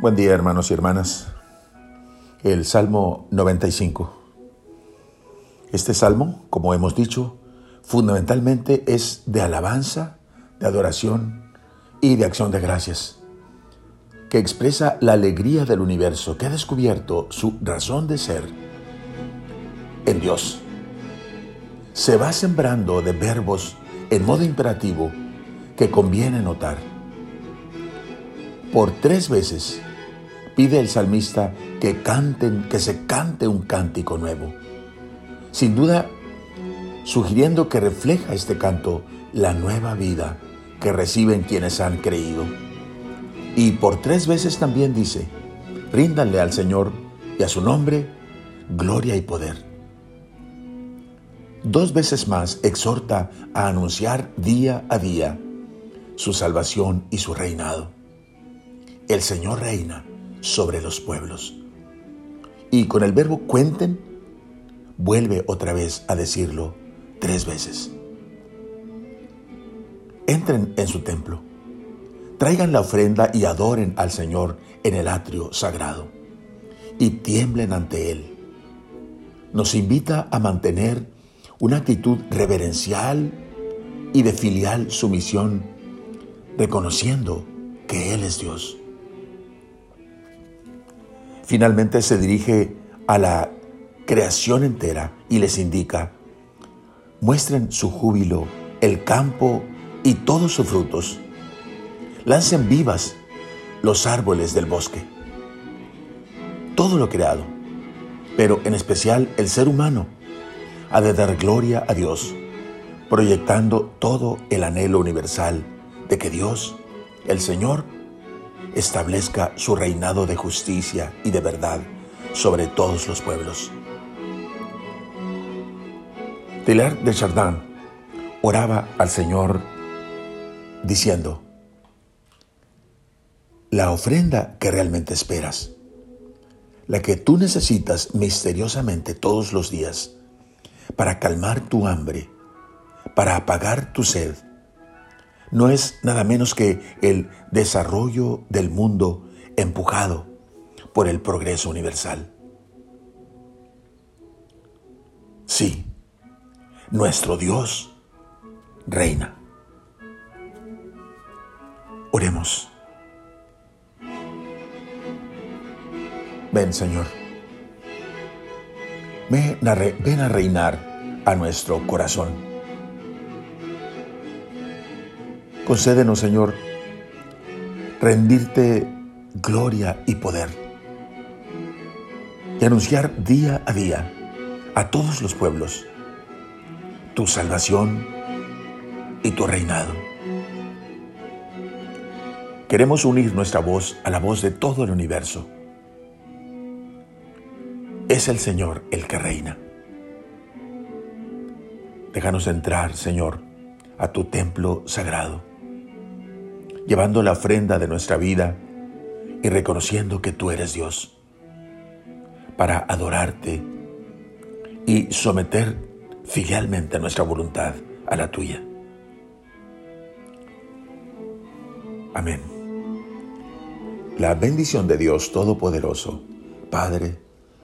Buen día hermanos y hermanas. El Salmo 95. Este salmo, como hemos dicho, fundamentalmente es de alabanza, de adoración y de acción de gracias, que expresa la alegría del universo, que ha descubierto su razón de ser en Dios. Se va sembrando de verbos en modo imperativo que conviene notar. Por tres veces pide el salmista que canten, que se cante un cántico nuevo. Sin duda, sugiriendo que refleja este canto la nueva vida que reciben quienes han creído. Y por tres veces también dice, ríndanle al Señor y a su nombre gloria y poder. Dos veces más exhorta a anunciar día a día su salvación y su reinado. El Señor reina sobre los pueblos. Y con el verbo cuenten, vuelve otra vez a decirlo tres veces. Entren en su templo, traigan la ofrenda y adoren al Señor en el atrio sagrado y tiemblen ante Él. Nos invita a mantener una actitud reverencial y de filial sumisión, reconociendo que Él es Dios. Finalmente se dirige a la creación entera y les indica, muestren su júbilo, el campo y todos sus frutos. Lancen vivas los árboles del bosque. Todo lo creado, pero en especial el ser humano, ha de dar gloria a Dios, proyectando todo el anhelo universal de que Dios, el Señor, establezca su reinado de justicia y de verdad sobre todos los pueblos. Teilhard de Chardin oraba al Señor diciendo, la ofrenda que realmente esperas, la que tú necesitas misteriosamente todos los días para calmar tu hambre, para apagar tu sed, no es nada menos que el desarrollo del mundo empujado por el progreso universal. Sí, nuestro Dios reina. Oremos. Ven, Señor. Ven a reinar a nuestro corazón Concédenos, Señor, rendirte gloria y poder y anunciar día a día a todos los pueblos tu salvación y tu reinado. Queremos unir nuestra voz a la voz de todo el universo. Es el Señor el que reina. Déjanos entrar, Señor, a tu templo sagrado llevando la ofrenda de nuestra vida y reconociendo que tú eres Dios, para adorarte y someter filialmente nuestra voluntad a la tuya. Amén. La bendición de Dios Todopoderoso, Padre,